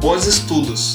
Bons estudos!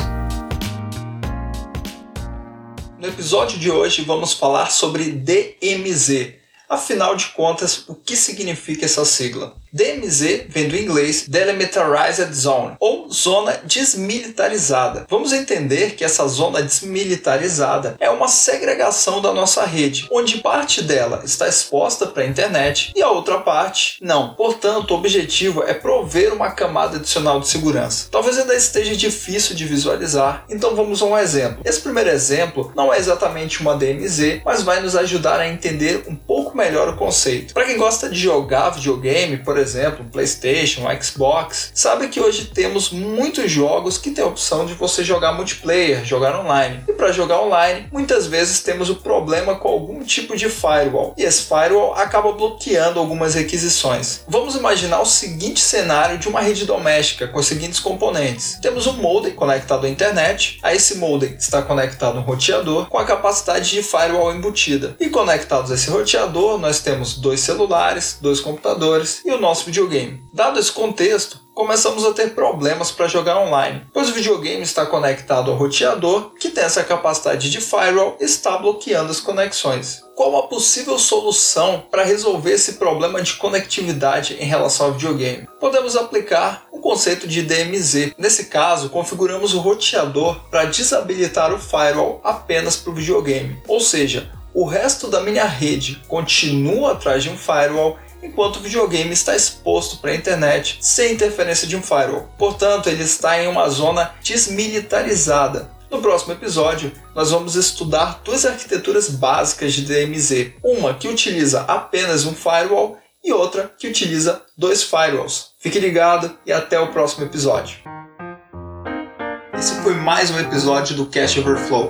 No episódio de hoje vamos falar sobre DMZ. Afinal de contas, o que significa essa sigla? DMZ vem do inglês Delimitarized Zone, ou zona desmilitarizada. Vamos entender que essa zona desmilitarizada é uma segregação da nossa rede, onde parte dela está exposta para a internet e a outra parte não. Portanto, o objetivo é prover uma camada adicional de segurança. Talvez ainda esteja difícil de visualizar, então vamos a um exemplo. Esse primeiro exemplo não é exatamente uma DMZ, mas vai nos ajudar a entender um pouco melhor o conceito. Para quem gosta de jogar videogame, por exemplo, exemplo, um PlayStation, um Xbox, sabe que hoje temos muitos jogos que tem a opção de você jogar multiplayer, jogar online. E para jogar online, muitas vezes temos o problema com algum tipo de firewall, e esse firewall acaba bloqueando algumas requisições. Vamos imaginar o seguinte cenário de uma rede doméstica com os seguintes componentes: temos um modem conectado à internet, a esse modem está conectado um roteador com a capacidade de firewall embutida. E conectados a esse roteador, nós temos dois celulares, dois computadores e o nosso nosso videogame. Dado esse contexto, começamos a ter problemas para jogar online, pois o videogame está conectado ao roteador, que tem essa capacidade de firewall está bloqueando as conexões. Qual a possível solução para resolver esse problema de conectividade em relação ao videogame? Podemos aplicar o conceito de DMZ. Nesse caso, configuramos o roteador para desabilitar o firewall apenas para o videogame, ou seja, o resto da minha rede continua atrás de um firewall enquanto o videogame está exposto para a internet sem interferência de um firewall. Portanto, ele está em uma zona desmilitarizada. No próximo episódio, nós vamos estudar duas arquiteturas básicas de DMZ: uma que utiliza apenas um firewall e outra que utiliza dois firewalls. Fique ligado e até o próximo episódio. Esse foi mais um episódio do Cache Overflow.